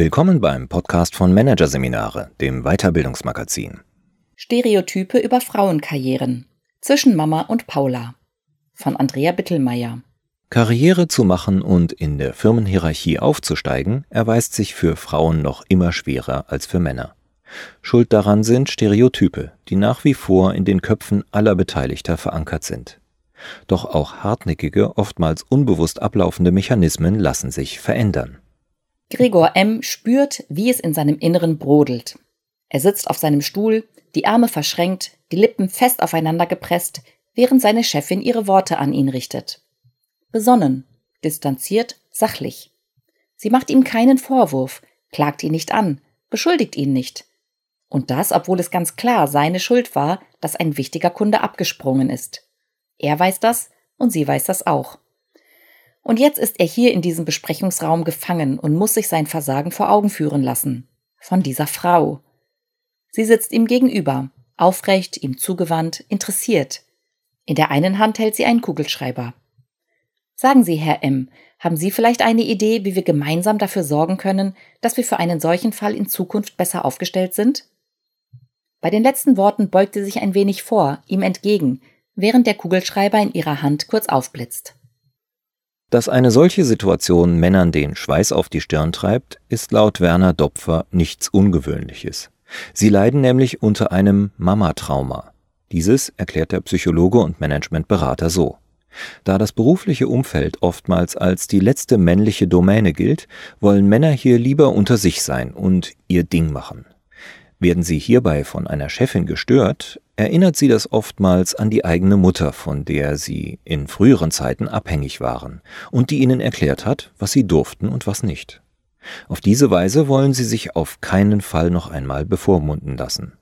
Willkommen beim Podcast von Managerseminare, dem Weiterbildungsmagazin. Stereotype über Frauenkarrieren zwischen Mama und Paula von Andrea Bittelmeier. Karriere zu machen und in der Firmenhierarchie aufzusteigen, erweist sich für Frauen noch immer schwerer als für Männer. Schuld daran sind Stereotype, die nach wie vor in den Köpfen aller Beteiligter verankert sind. Doch auch hartnäckige, oftmals unbewusst ablaufende Mechanismen lassen sich verändern. Gregor M. spürt, wie es in seinem Inneren brodelt. Er sitzt auf seinem Stuhl, die Arme verschränkt, die Lippen fest aufeinander gepresst, während seine Chefin ihre Worte an ihn richtet. Besonnen, distanziert, sachlich. Sie macht ihm keinen Vorwurf, klagt ihn nicht an, beschuldigt ihn nicht. Und das, obwohl es ganz klar seine Schuld war, dass ein wichtiger Kunde abgesprungen ist. Er weiß das und sie weiß das auch. Und jetzt ist er hier in diesem Besprechungsraum gefangen und muss sich sein Versagen vor Augen führen lassen. Von dieser Frau. Sie sitzt ihm gegenüber, aufrecht, ihm zugewandt, interessiert. In der einen Hand hält sie einen Kugelschreiber. Sagen Sie, Herr M., haben Sie vielleicht eine Idee, wie wir gemeinsam dafür sorgen können, dass wir für einen solchen Fall in Zukunft besser aufgestellt sind? Bei den letzten Worten beugt sie sich ein wenig vor, ihm entgegen, während der Kugelschreiber in ihrer Hand kurz aufblitzt. Dass eine solche Situation Männern den Schweiß auf die Stirn treibt, ist laut Werner Dopfer nichts Ungewöhnliches. Sie leiden nämlich unter einem Mamatrauma. Dieses erklärt der Psychologe und Managementberater so. Da das berufliche Umfeld oftmals als die letzte männliche Domäne gilt, wollen Männer hier lieber unter sich sein und ihr Ding machen. Werden sie hierbei von einer Chefin gestört, erinnert sie das oftmals an die eigene Mutter, von der sie in früheren Zeiten abhängig waren und die ihnen erklärt hat, was sie durften und was nicht. Auf diese Weise wollen sie sich auf keinen Fall noch einmal bevormunden lassen.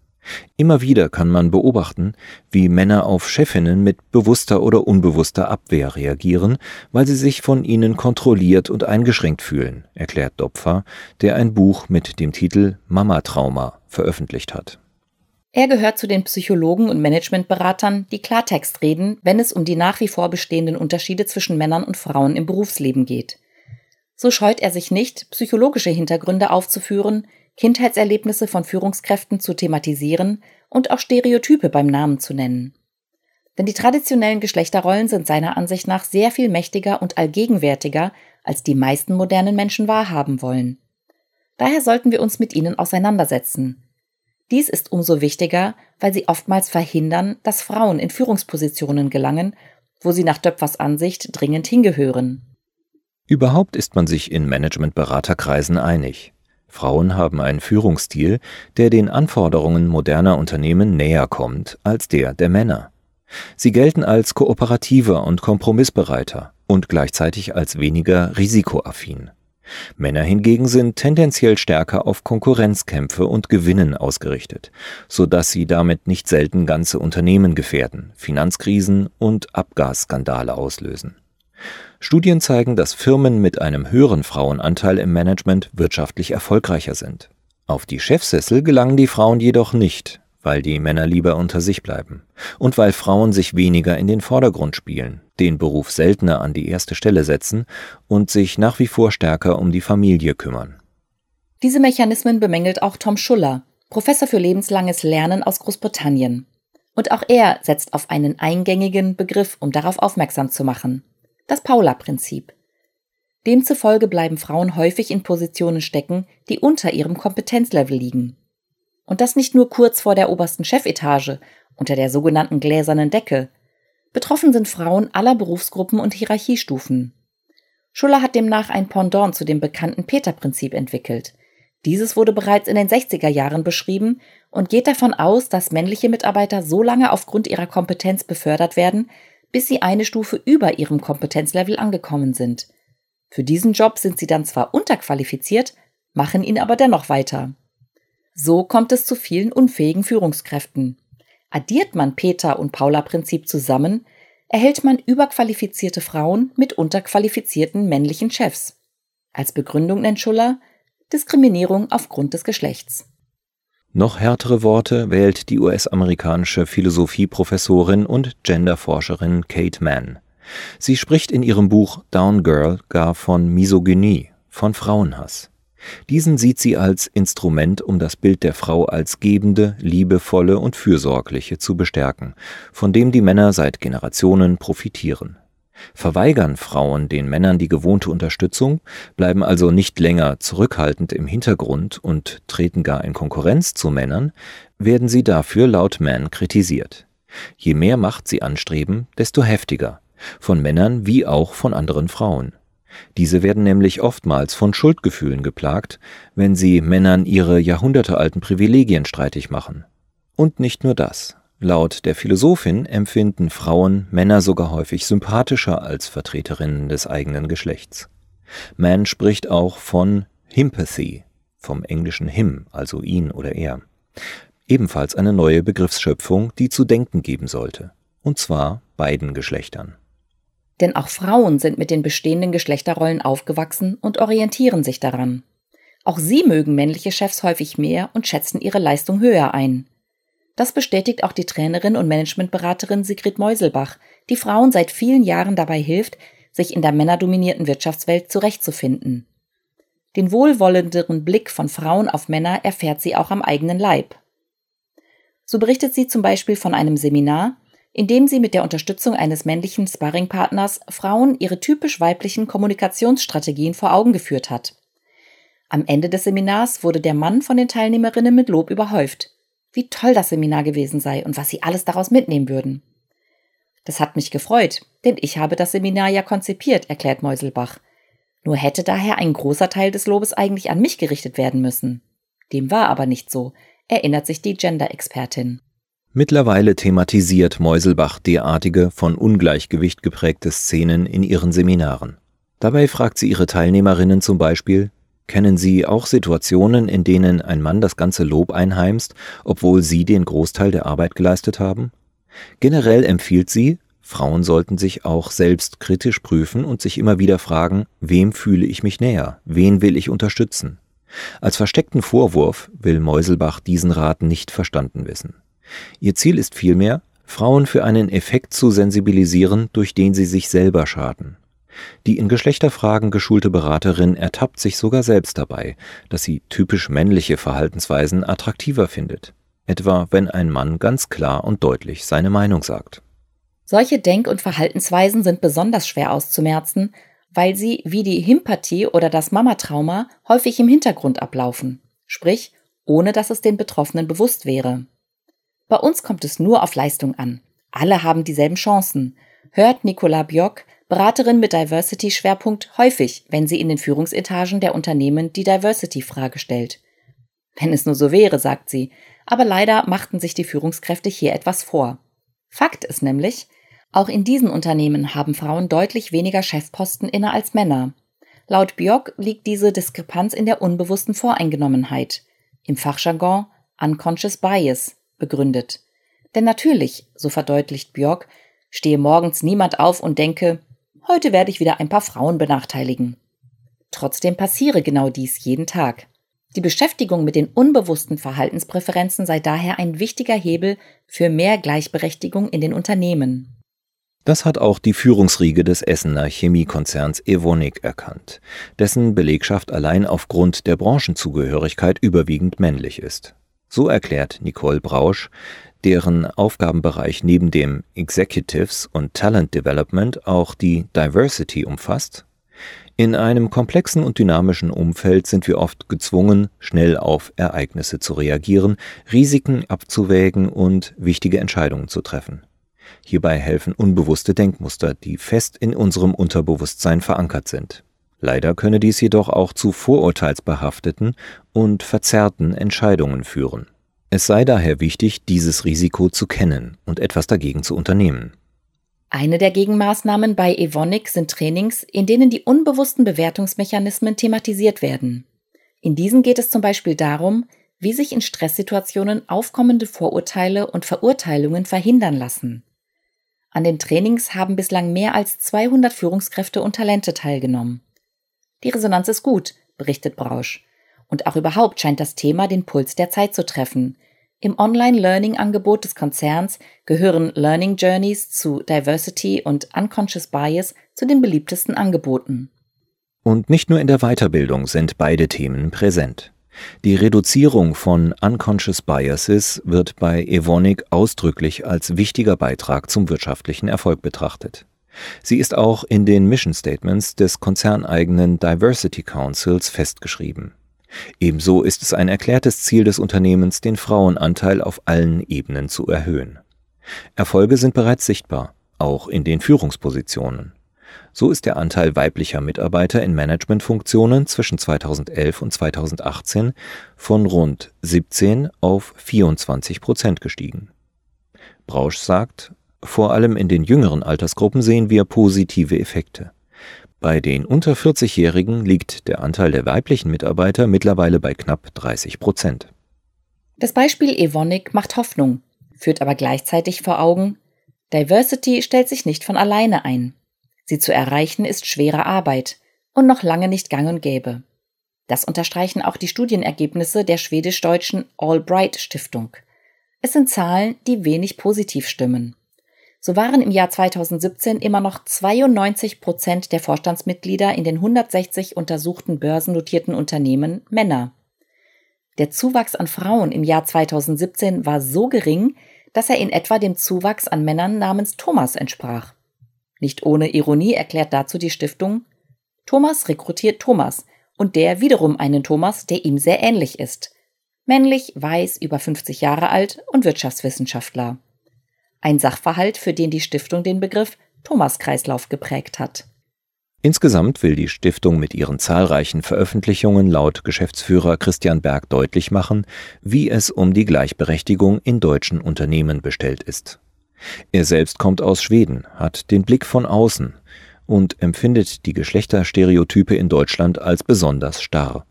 Immer wieder kann man beobachten, wie Männer auf Chefinnen mit bewusster oder unbewusster Abwehr reagieren, weil sie sich von ihnen kontrolliert und eingeschränkt fühlen, erklärt Dopfer, der ein Buch mit dem Titel Mama-Trauma veröffentlicht hat. Er gehört zu den Psychologen und Managementberatern, die Klartext reden, wenn es um die nach wie vor bestehenden Unterschiede zwischen Männern und Frauen im Berufsleben geht. So scheut er sich nicht, psychologische Hintergründe aufzuführen, Kindheitserlebnisse von Führungskräften zu thematisieren und auch Stereotype beim Namen zu nennen. Denn die traditionellen Geschlechterrollen sind seiner Ansicht nach sehr viel mächtiger und allgegenwärtiger, als die meisten modernen Menschen wahrhaben wollen. Daher sollten wir uns mit ihnen auseinandersetzen. Dies ist umso wichtiger, weil sie oftmals verhindern, dass Frauen in Führungspositionen gelangen, wo sie nach Döpfers Ansicht dringend hingehören. Überhaupt ist man sich in Managementberaterkreisen einig. Frauen haben einen Führungsstil, der den Anforderungen moderner Unternehmen näher kommt als der der Männer. Sie gelten als kooperativer und kompromissbereiter und gleichzeitig als weniger risikoaffin. Männer hingegen sind tendenziell stärker auf Konkurrenzkämpfe und Gewinnen ausgerichtet, so dass sie damit nicht selten ganze Unternehmen gefährden, Finanzkrisen und Abgasskandale auslösen. Studien zeigen, dass Firmen mit einem höheren Frauenanteil im Management wirtschaftlich erfolgreicher sind. Auf die Chefsessel gelangen die Frauen jedoch nicht, weil die Männer lieber unter sich bleiben und weil Frauen sich weniger in den Vordergrund spielen, den Beruf seltener an die erste Stelle setzen und sich nach wie vor stärker um die Familie kümmern. Diese Mechanismen bemängelt auch Tom Schuller, Professor für lebenslanges Lernen aus Großbritannien. Und auch er setzt auf einen eingängigen Begriff, um darauf aufmerksam zu machen das Paula-Prinzip. Demzufolge bleiben Frauen häufig in Positionen stecken, die unter ihrem Kompetenzlevel liegen. Und das nicht nur kurz vor der obersten Chefetage, unter der sogenannten gläsernen Decke. Betroffen sind Frauen aller Berufsgruppen und Hierarchiestufen. Schuller hat demnach ein Pendant zu dem bekannten Peter-Prinzip entwickelt. Dieses wurde bereits in den 60er Jahren beschrieben und geht davon aus, dass männliche Mitarbeiter so lange aufgrund ihrer Kompetenz befördert werden, bis sie eine Stufe über ihrem Kompetenzlevel angekommen sind. Für diesen Job sind sie dann zwar unterqualifiziert, machen ihn aber dennoch weiter. So kommt es zu vielen unfähigen Führungskräften. Addiert man Peter und Paula Prinzip zusammen, erhält man überqualifizierte Frauen mit unterqualifizierten männlichen Chefs. Als Begründung nennt Schuller Diskriminierung aufgrund des Geschlechts. Noch härtere Worte wählt die US-amerikanische Philosophieprofessorin und Genderforscherin Kate Mann. Sie spricht in ihrem Buch Down Girl gar von Misogynie, von Frauenhass. Diesen sieht sie als Instrument, um das Bild der Frau als gebende, liebevolle und fürsorgliche zu bestärken, von dem die Männer seit Generationen profitieren. Verweigern Frauen den Männern die gewohnte Unterstützung, bleiben also nicht länger zurückhaltend im Hintergrund und treten gar in Konkurrenz zu Männern, werden sie dafür laut Mann kritisiert. Je mehr Macht sie anstreben, desto heftiger, von Männern wie auch von anderen Frauen. Diese werden nämlich oftmals von Schuldgefühlen geplagt, wenn sie Männern ihre jahrhundertealten Privilegien streitig machen. Und nicht nur das. Laut der Philosophin empfinden Frauen Männer sogar häufig sympathischer als Vertreterinnen des eigenen Geschlechts. Mann spricht auch von Himpathy, vom englischen him, also ihn oder er. Ebenfalls eine neue Begriffsschöpfung, die zu denken geben sollte. Und zwar beiden Geschlechtern. Denn auch Frauen sind mit den bestehenden Geschlechterrollen aufgewachsen und orientieren sich daran. Auch sie mögen männliche Chefs häufig mehr und schätzen ihre Leistung höher ein. Das bestätigt auch die Trainerin und Managementberaterin Sigrid Meuselbach, die Frauen seit vielen Jahren dabei hilft, sich in der männerdominierten Wirtschaftswelt zurechtzufinden. Den wohlwollenderen Blick von Frauen auf Männer erfährt sie auch am eigenen Leib. So berichtet sie zum Beispiel von einem Seminar, indem sie mit der Unterstützung eines männlichen Sparringpartners Frauen ihre typisch weiblichen Kommunikationsstrategien vor Augen geführt hat. Am Ende des Seminars wurde der Mann von den Teilnehmerinnen mit Lob überhäuft. Wie toll das Seminar gewesen sei und was sie alles daraus mitnehmen würden. Das hat mich gefreut, denn ich habe das Seminar ja konzipiert, erklärt Meuselbach. Nur hätte daher ein großer Teil des Lobes eigentlich an mich gerichtet werden müssen. Dem war aber nicht so, erinnert sich die Gender-Expertin. Mittlerweile thematisiert Meuselbach derartige, von Ungleichgewicht geprägte Szenen in ihren Seminaren. Dabei fragt sie ihre Teilnehmerinnen zum Beispiel, kennen Sie auch Situationen, in denen ein Mann das ganze Lob einheimst, obwohl Sie den Großteil der Arbeit geleistet haben? Generell empfiehlt sie, Frauen sollten sich auch selbst kritisch prüfen und sich immer wieder fragen, wem fühle ich mich näher, wen will ich unterstützen. Als versteckten Vorwurf will Meuselbach diesen Rat nicht verstanden wissen. Ihr Ziel ist vielmehr, Frauen für einen Effekt zu sensibilisieren, durch den sie sich selber schaden. Die in Geschlechterfragen geschulte Beraterin ertappt sich sogar selbst dabei, dass sie typisch männliche Verhaltensweisen attraktiver findet, etwa wenn ein Mann ganz klar und deutlich seine Meinung sagt. Solche Denk- und Verhaltensweisen sind besonders schwer auszumerzen, weil sie wie die Hympathie oder das Mamatrauma häufig im Hintergrund ablaufen, sprich ohne dass es den Betroffenen bewusst wäre. Bei uns kommt es nur auf Leistung an. Alle haben dieselben Chancen. Hört Nicola Bjock, Beraterin mit Diversity-Schwerpunkt, häufig, wenn sie in den Führungsetagen der Unternehmen die Diversity-Frage stellt. Wenn es nur so wäre, sagt sie, aber leider machten sich die Führungskräfte hier etwas vor. Fakt ist nämlich, auch in diesen Unternehmen haben Frauen deutlich weniger Chefposten inne als Männer. Laut Bjock liegt diese Diskrepanz in der unbewussten Voreingenommenheit, im Fachjargon Unconscious Bias, begründet. Denn natürlich, so verdeutlicht Björk, stehe morgens niemand auf und denke, heute werde ich wieder ein paar Frauen benachteiligen. Trotzdem passiere genau dies jeden Tag. Die Beschäftigung mit den unbewussten Verhaltenspräferenzen sei daher ein wichtiger Hebel für mehr Gleichberechtigung in den Unternehmen. Das hat auch die Führungsriege des Essener Chemiekonzerns Evonik erkannt, dessen Belegschaft allein aufgrund der Branchenzugehörigkeit überwiegend männlich ist. So erklärt Nicole Brausch, deren Aufgabenbereich neben dem Executives und Talent Development auch die Diversity umfasst. In einem komplexen und dynamischen Umfeld sind wir oft gezwungen, schnell auf Ereignisse zu reagieren, Risiken abzuwägen und wichtige Entscheidungen zu treffen. Hierbei helfen unbewusste Denkmuster, die fest in unserem Unterbewusstsein verankert sind. Leider könne dies jedoch auch zu vorurteilsbehafteten und verzerrten Entscheidungen führen. Es sei daher wichtig, dieses Risiko zu kennen und etwas dagegen zu unternehmen. Eine der Gegenmaßnahmen bei Evonik sind Trainings, in denen die unbewussten Bewertungsmechanismen thematisiert werden. In diesen geht es zum Beispiel darum, wie sich in Stresssituationen aufkommende Vorurteile und Verurteilungen verhindern lassen. An den Trainings haben bislang mehr als 200 Führungskräfte und Talente teilgenommen. Die Resonanz ist gut, berichtet Brausch. Und auch überhaupt scheint das Thema den Puls der Zeit zu treffen. Im Online-Learning-Angebot des Konzerns gehören Learning Journeys zu Diversity und Unconscious Bias zu den beliebtesten Angeboten. Und nicht nur in der Weiterbildung sind beide Themen präsent. Die Reduzierung von Unconscious Biases wird bei Evonik ausdrücklich als wichtiger Beitrag zum wirtschaftlichen Erfolg betrachtet. Sie ist auch in den Mission Statements des konzerneigenen Diversity Councils festgeschrieben. Ebenso ist es ein erklärtes Ziel des Unternehmens, den Frauenanteil auf allen Ebenen zu erhöhen. Erfolge sind bereits sichtbar, auch in den Führungspositionen. So ist der Anteil weiblicher Mitarbeiter in Managementfunktionen zwischen 2011 und 2018 von rund 17 auf 24 Prozent gestiegen. Brausch sagt, vor allem in den jüngeren Altersgruppen sehen wir positive Effekte. Bei den unter 40-Jährigen liegt der Anteil der weiblichen Mitarbeiter mittlerweile bei knapp 30 Prozent. Das Beispiel Evonik macht Hoffnung, führt aber gleichzeitig vor Augen, Diversity stellt sich nicht von alleine ein. Sie zu erreichen ist schwere Arbeit und noch lange nicht gang und gäbe. Das unterstreichen auch die Studienergebnisse der schwedisch-deutschen Albright Stiftung. Es sind Zahlen, die wenig positiv stimmen. So waren im Jahr 2017 immer noch 92 Prozent der Vorstandsmitglieder in den 160 untersuchten börsennotierten Unternehmen Männer. Der Zuwachs an Frauen im Jahr 2017 war so gering, dass er in etwa dem Zuwachs an Männern namens Thomas entsprach. Nicht ohne Ironie erklärt dazu die Stiftung, Thomas rekrutiert Thomas und der wiederum einen Thomas, der ihm sehr ähnlich ist. Männlich, weiß, über 50 Jahre alt und Wirtschaftswissenschaftler ein Sachverhalt, für den die Stiftung den Begriff Thomas-Kreislauf geprägt hat. Insgesamt will die Stiftung mit ihren zahlreichen Veröffentlichungen laut Geschäftsführer Christian Berg deutlich machen, wie es um die Gleichberechtigung in deutschen Unternehmen bestellt ist. Er selbst kommt aus Schweden, hat den Blick von außen und empfindet die Geschlechterstereotype in Deutschland als besonders starr.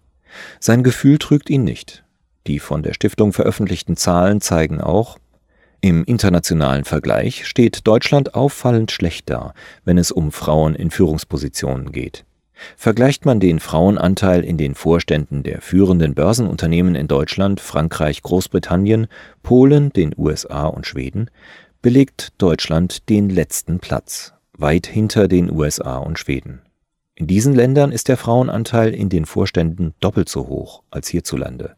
Sein Gefühl trügt ihn nicht. Die von der Stiftung veröffentlichten Zahlen zeigen auch, im internationalen Vergleich steht Deutschland auffallend schlecht da, wenn es um Frauen in Führungspositionen geht. Vergleicht man den Frauenanteil in den Vorständen der führenden Börsenunternehmen in Deutschland, Frankreich, Großbritannien, Polen, den USA und Schweden, belegt Deutschland den letzten Platz, weit hinter den USA und Schweden. In diesen Ländern ist der Frauenanteil in den Vorständen doppelt so hoch als hierzulande.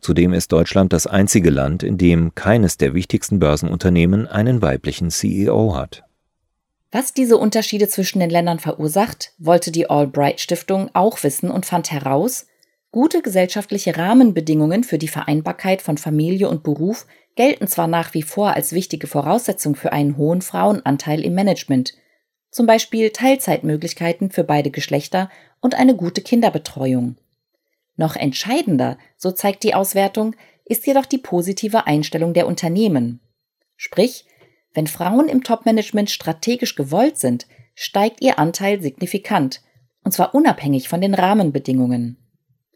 Zudem ist Deutschland das einzige Land, in dem keines der wichtigsten Börsenunternehmen einen weiblichen CEO hat. Was diese Unterschiede zwischen den Ländern verursacht, wollte die Albright Stiftung auch wissen und fand heraus, gute gesellschaftliche Rahmenbedingungen für die Vereinbarkeit von Familie und Beruf gelten zwar nach wie vor als wichtige Voraussetzung für einen hohen Frauenanteil im Management, zum Beispiel Teilzeitmöglichkeiten für beide Geschlechter und eine gute Kinderbetreuung. Noch entscheidender, so zeigt die Auswertung, ist jedoch die positive Einstellung der Unternehmen. Sprich, wenn Frauen im Topmanagement strategisch gewollt sind, steigt ihr Anteil signifikant, und zwar unabhängig von den Rahmenbedingungen.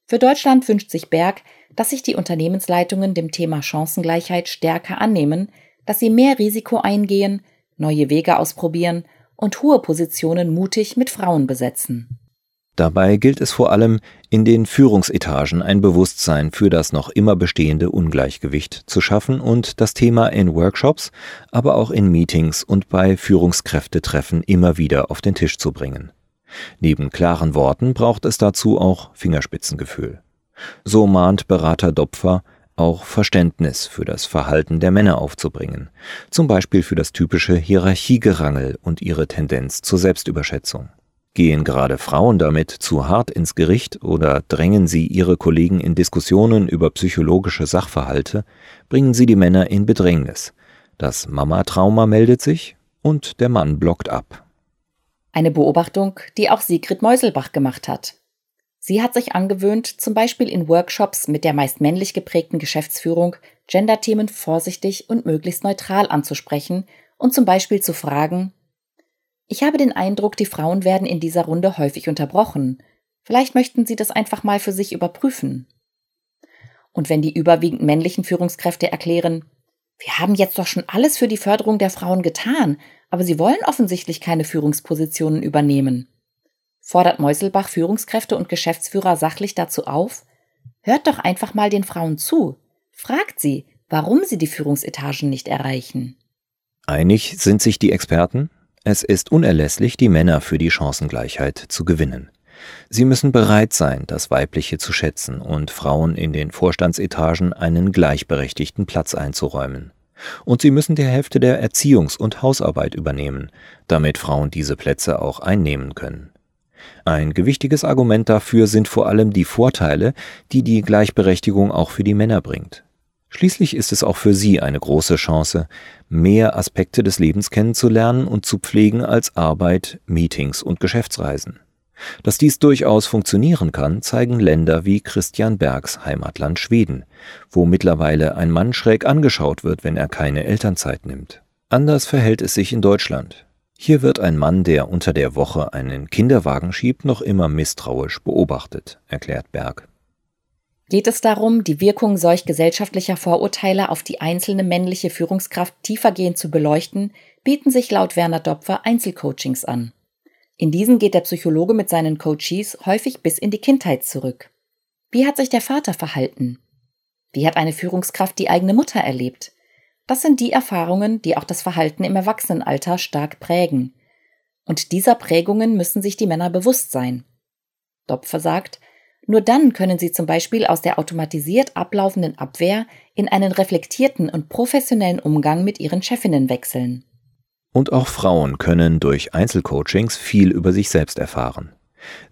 Für Deutschland wünscht sich Berg, dass sich die Unternehmensleitungen dem Thema Chancengleichheit stärker annehmen, dass sie mehr Risiko eingehen, neue Wege ausprobieren und hohe Positionen mutig mit Frauen besetzen. Dabei gilt es vor allem, in den Führungsetagen ein Bewusstsein für das noch immer bestehende Ungleichgewicht zu schaffen und das Thema in Workshops, aber auch in Meetings und bei Führungskräftetreffen immer wieder auf den Tisch zu bringen. Neben klaren Worten braucht es dazu auch Fingerspitzengefühl. So mahnt Berater Dopfer, auch Verständnis für das Verhalten der Männer aufzubringen, zum Beispiel für das typische Hierarchiegerangel und ihre Tendenz zur Selbstüberschätzung. Gehen gerade Frauen damit zu hart ins Gericht oder drängen sie ihre Kollegen in Diskussionen über psychologische Sachverhalte, bringen sie die Männer in Bedrängnis. Das Mama-Trauma meldet sich und der Mann blockt ab. Eine Beobachtung, die auch Sigrid Meuselbach gemacht hat. Sie hat sich angewöhnt, zum Beispiel in Workshops mit der meist männlich geprägten Geschäftsführung Gender-Themen vorsichtig und möglichst neutral anzusprechen und zum Beispiel zu fragen, ich habe den Eindruck, die Frauen werden in dieser Runde häufig unterbrochen. Vielleicht möchten Sie das einfach mal für sich überprüfen. Und wenn die überwiegend männlichen Führungskräfte erklären, wir haben jetzt doch schon alles für die Förderung der Frauen getan, aber sie wollen offensichtlich keine Führungspositionen übernehmen. Fordert Meuselbach Führungskräfte und Geschäftsführer sachlich dazu auf? Hört doch einfach mal den Frauen zu. Fragt sie, warum sie die Führungsetagen nicht erreichen. Einig sind sich die Experten? Es ist unerlässlich, die Männer für die Chancengleichheit zu gewinnen. Sie müssen bereit sein, das Weibliche zu schätzen und Frauen in den Vorstandsetagen einen gleichberechtigten Platz einzuräumen. Und sie müssen die Hälfte der Erziehungs- und Hausarbeit übernehmen, damit Frauen diese Plätze auch einnehmen können. Ein gewichtiges Argument dafür sind vor allem die Vorteile, die die Gleichberechtigung auch für die Männer bringt. Schließlich ist es auch für sie eine große Chance, mehr Aspekte des Lebens kennenzulernen und zu pflegen als Arbeit, Meetings und Geschäftsreisen. Dass dies durchaus funktionieren kann, zeigen Länder wie Christian Bergs Heimatland Schweden, wo mittlerweile ein Mann schräg angeschaut wird, wenn er keine Elternzeit nimmt. Anders verhält es sich in Deutschland. Hier wird ein Mann, der unter der Woche einen Kinderwagen schiebt, noch immer misstrauisch beobachtet, erklärt Berg. Geht es darum, die Wirkung solch gesellschaftlicher Vorurteile auf die einzelne männliche Führungskraft tiefergehend zu beleuchten, bieten sich laut Werner Dopfer Einzelcoachings an. In diesen geht der Psychologe mit seinen Coaches häufig bis in die Kindheit zurück. Wie hat sich der Vater verhalten? Wie hat eine Führungskraft die eigene Mutter erlebt? Das sind die Erfahrungen, die auch das Verhalten im Erwachsenenalter stark prägen. Und dieser Prägungen müssen sich die Männer bewusst sein. Dopfer sagt, nur dann können sie zum Beispiel aus der automatisiert ablaufenden Abwehr in einen reflektierten und professionellen Umgang mit ihren Chefinnen wechseln. Und auch Frauen können durch Einzelcoachings viel über sich selbst erfahren.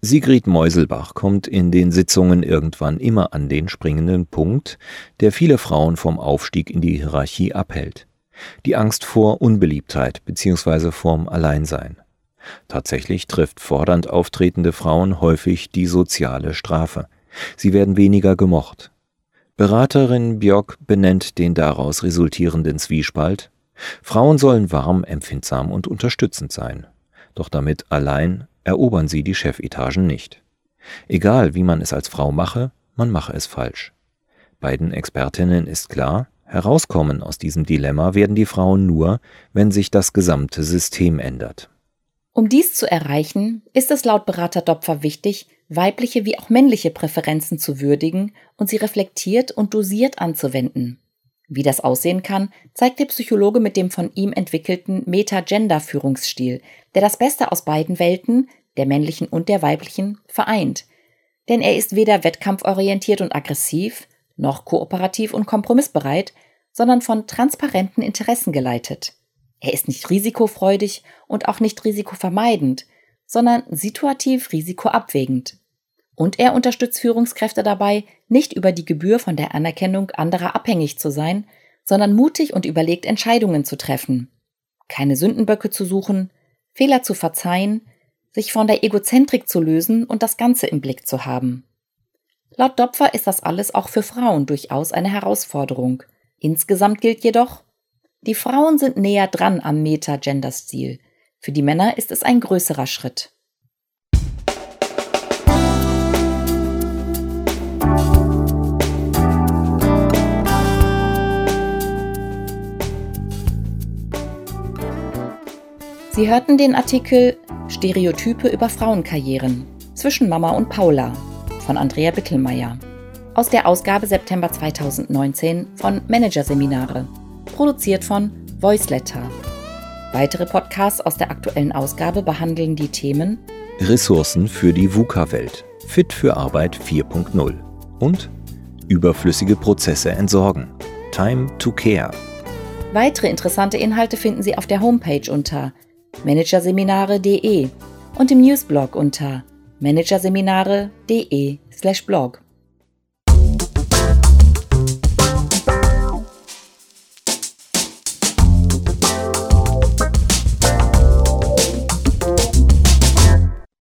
Sigrid Meuselbach kommt in den Sitzungen irgendwann immer an den springenden Punkt, der viele Frauen vom Aufstieg in die Hierarchie abhält. Die Angst vor Unbeliebtheit bzw. vorm Alleinsein. Tatsächlich trifft fordernd auftretende Frauen häufig die soziale Strafe. Sie werden weniger gemocht. Beraterin Björk benennt den daraus resultierenden Zwiespalt Frauen sollen warm, empfindsam und unterstützend sein. Doch damit allein erobern sie die Chefetagen nicht. Egal, wie man es als Frau mache, man mache es falsch. Beiden Expertinnen ist klar, herauskommen aus diesem Dilemma werden die Frauen nur, wenn sich das gesamte System ändert. Um dies zu erreichen, ist es laut Berater Dopfer wichtig, weibliche wie auch männliche Präferenzen zu würdigen und sie reflektiert und dosiert anzuwenden. Wie das aussehen kann, zeigt der Psychologe mit dem von ihm entwickelten Meta-Gender-Führungsstil, der das Beste aus beiden Welten, der männlichen und der weiblichen, vereint. Denn er ist weder wettkampforientiert und aggressiv, noch kooperativ und kompromissbereit, sondern von transparenten Interessen geleitet. Er ist nicht risikofreudig und auch nicht risikovermeidend, sondern situativ risikoabwägend. Und er unterstützt Führungskräfte dabei, nicht über die Gebühr von der Anerkennung anderer abhängig zu sein, sondern mutig und überlegt Entscheidungen zu treffen, keine Sündenböcke zu suchen, Fehler zu verzeihen, sich von der Egozentrik zu lösen und das Ganze im Blick zu haben. Laut Dopfer ist das alles auch für Frauen durchaus eine Herausforderung. Insgesamt gilt jedoch, die Frauen sind näher dran am Meta-Gender-Stil. Für die Männer ist es ein größerer Schritt. Sie hörten den Artikel Stereotype über Frauenkarrieren zwischen Mama und Paula von Andrea Bittelmeier aus der Ausgabe September 2019 von Managerseminare, produziert von Voiceletter. Weitere Podcasts aus der aktuellen Ausgabe behandeln die Themen Ressourcen für die VUCA-Welt, Fit für Arbeit 4.0 und überflüssige Prozesse entsorgen, Time to Care. Weitere interessante Inhalte finden Sie auf der Homepage unter managerseminare.de und im Newsblog unter managerseminare.de/blog.